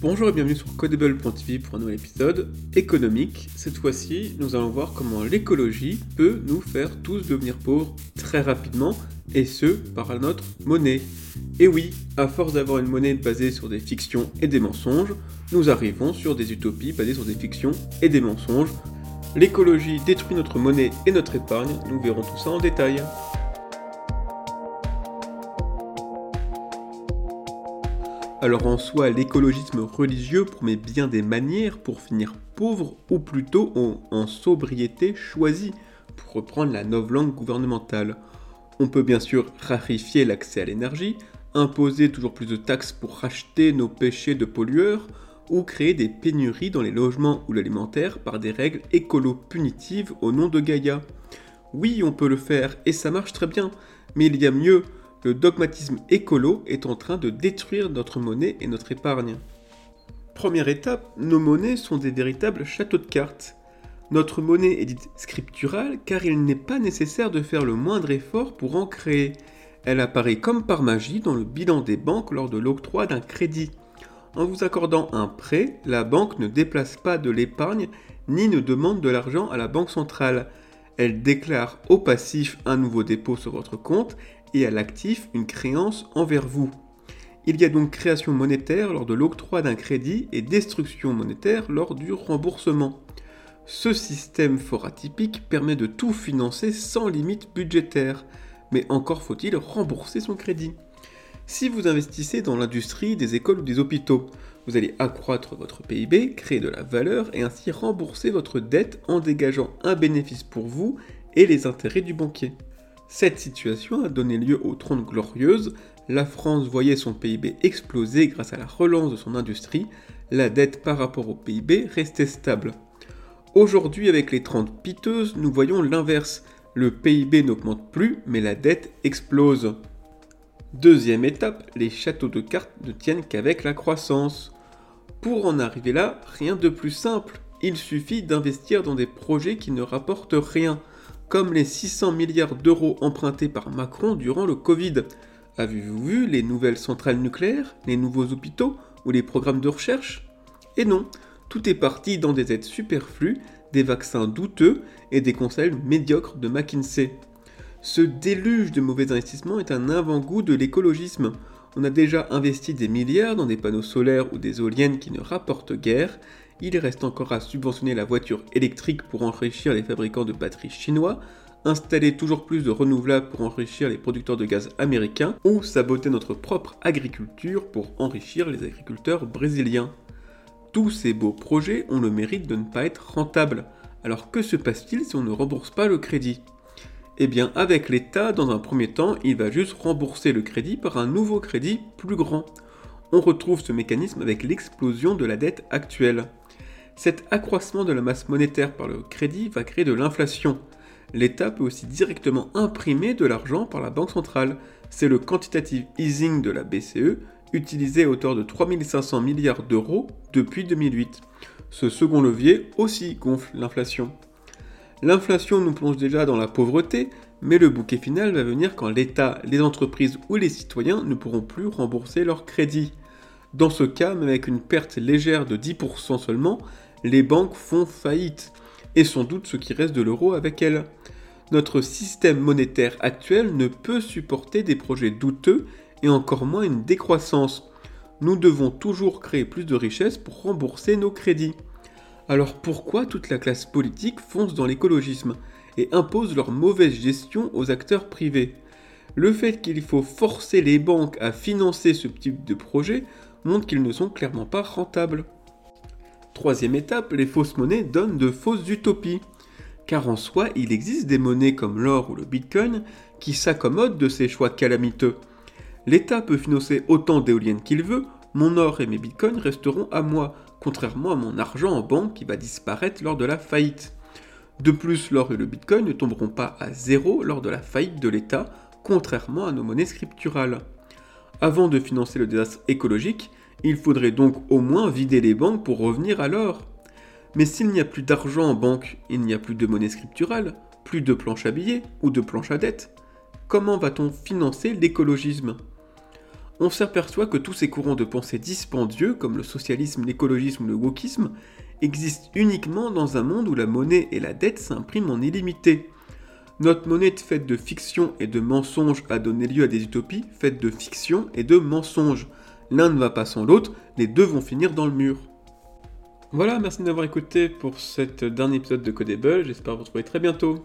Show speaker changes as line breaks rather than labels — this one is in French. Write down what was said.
Bonjour et bienvenue sur Codable.tv pour un nouvel épisode économique. Cette fois-ci, nous allons voir comment l'écologie peut nous faire tous devenir pauvres très rapidement, et ce, par notre monnaie. Et oui, à force d'avoir une monnaie basée sur des fictions et des mensonges, nous arrivons sur des utopies basées sur des fictions et des mensonges. L'écologie détruit notre monnaie et notre épargne, nous verrons tout ça en détail. Alors en soi, l'écologisme religieux promet bien des manières pour finir pauvre, ou plutôt en, sobriété choisie, pour reprendre la langue gouvernementale. On peut bien sûr rarifier l'accès à l'énergie, imposer toujours plus de taxes pour racheter nos péchés de pollueurs, ou créer des pénuries dans les logements ou l'alimentaire par des règles écolo-punitives au nom de Gaïa. Oui, on peut le faire, et ça marche très bien, mais il y a mieux, le dogmatisme écolo est en train de détruire notre monnaie et notre épargne. Première étape, nos monnaies sont des véritables châteaux de cartes. Notre monnaie est dite scripturale car il n'est pas nécessaire de faire le moindre effort pour en créer. Elle apparaît comme par magie dans le bilan des banques lors de l'octroi d'un crédit. En vous accordant un prêt, la banque ne déplace pas de l'épargne ni ne demande de l'argent à la banque centrale. Elle déclare au passif un nouveau dépôt sur votre compte et à l'actif une créance envers vous. Il y a donc création monétaire lors de l'octroi d'un crédit et destruction monétaire lors du remboursement. Ce système fort atypique permet de tout financer sans limite budgétaire, mais encore faut-il rembourser son crédit. Si vous investissez dans l'industrie, des écoles ou des hôpitaux, vous allez accroître votre PIB, créer de la valeur et ainsi rembourser votre dette en dégageant un bénéfice pour vous et les intérêts du banquier. Cette situation a donné lieu aux Trente Glorieuses. La France voyait son PIB exploser grâce à la relance de son industrie. La dette par rapport au PIB restait stable. Aujourd'hui, avec les 30 piteuses, nous voyons l'inverse. Le PIB n'augmente plus, mais la dette explose. Deuxième étape, les châteaux de cartes ne tiennent qu'avec la croissance. Pour en arriver là, rien de plus simple. Il suffit d'investir dans des projets qui ne rapportent rien comme les 600 milliards d'euros empruntés par Macron durant le Covid. Avez-vous vu les nouvelles centrales nucléaires, les nouveaux hôpitaux ou les programmes de recherche? Et non, tout est parti dans des aides superflues, des vaccins douteux et des conseils médiocres de McKinsey. Ce déluge de mauvais investissements est un avant-goût de l'écologisme. On a déjà investi des milliards dans des panneaux solaires ou des éoliennes qui ne rapportent guère, il reste encore à subventionner la voiture électrique pour enrichir les fabricants de batteries chinois, installer toujours plus de renouvelables pour enrichir les producteurs de gaz américains, ou saboter notre propre agriculture pour enrichir les agriculteurs brésiliens. Tous ces beaux projets ont le mérite de ne pas être rentables. Alors que se passe-t-il si on ne rembourse pas le crédit? Eh bien avec l'État, dans un premier temps, il va juste rembourser le crédit par un nouveau crédit plus grand. On retrouve ce mécanisme avec l'explosion de la dette actuelle. Cet accroissement de la masse monétaire par le crédit va créer de l'inflation. L'État peut aussi directement imprimer de l'argent par la Banque centrale. C'est le quantitative easing de la BCE, utilisé à hauteur de 3500 milliards d'euros depuis 2008. Ce second levier aussi gonfle l'inflation. L'inflation nous plonge déjà dans la pauvreté, mais le bouquet final va venir quand l'État, les entreprises ou les citoyens ne pourront plus rembourser leurs crédits. Dans ce cas, même avec une perte légère de 10% seulement, les banques font faillite, et sans doute ce qui reste de l'euro avec elles. Notre système monétaire actuel ne peut supporter des projets douteux et encore moins une décroissance. Nous devons toujours créer plus de richesses pour rembourser nos crédits. Alors pourquoi toute la classe politique fonce dans l'écologisme et impose leur mauvaise gestion aux acteurs privés? Le fait qu'il faut forcer les banques à financer ce type de projet montre qu'ils ne sont clairement pas rentables. Troisième étape, les fausses monnaies donnent de fausses utopies. Car en soi, il existe des monnaies comme l'or ou le bitcoin qui s'accommodent de ces choix calamiteux. L'État peut financer autant d'éoliennes qu'il veut, mon or et mes bitcoins resteront à moi, contrairement à mon argent en banque qui va disparaître lors de la faillite. De plus, l'or et le bitcoin ne tomberont pas à zéro lors de la faillite de l'État, contrairement à nos monnaies scripturales. Avant de financer le désastre écologique, il faudrait donc au moins vider les banques pour revenir à l'or. Mais s'il n'y a plus d'argent en banque, il n'y a plus de monnaie scripturale, plus de planches à billets ou de planches à dette. Comment va-t-on financer l'écologisme? On s'aperçoit que tous ces courants de pensée dispendieux, comme le socialisme, l'écologisme ou le wokisme, existent uniquement dans un monde où la monnaie et la dette s'impriment en illimité. Notre monnaie faite de fiction et de mensonges a donné lieu à des utopies faites de fiction et de mensonges. L'un ne va pas sans l'autre, les deux vont finir dans le mur. Voilà, merci d'avoir écouté pour cet dernier épisode de Codable, j'espère vous retrouver très bientôt.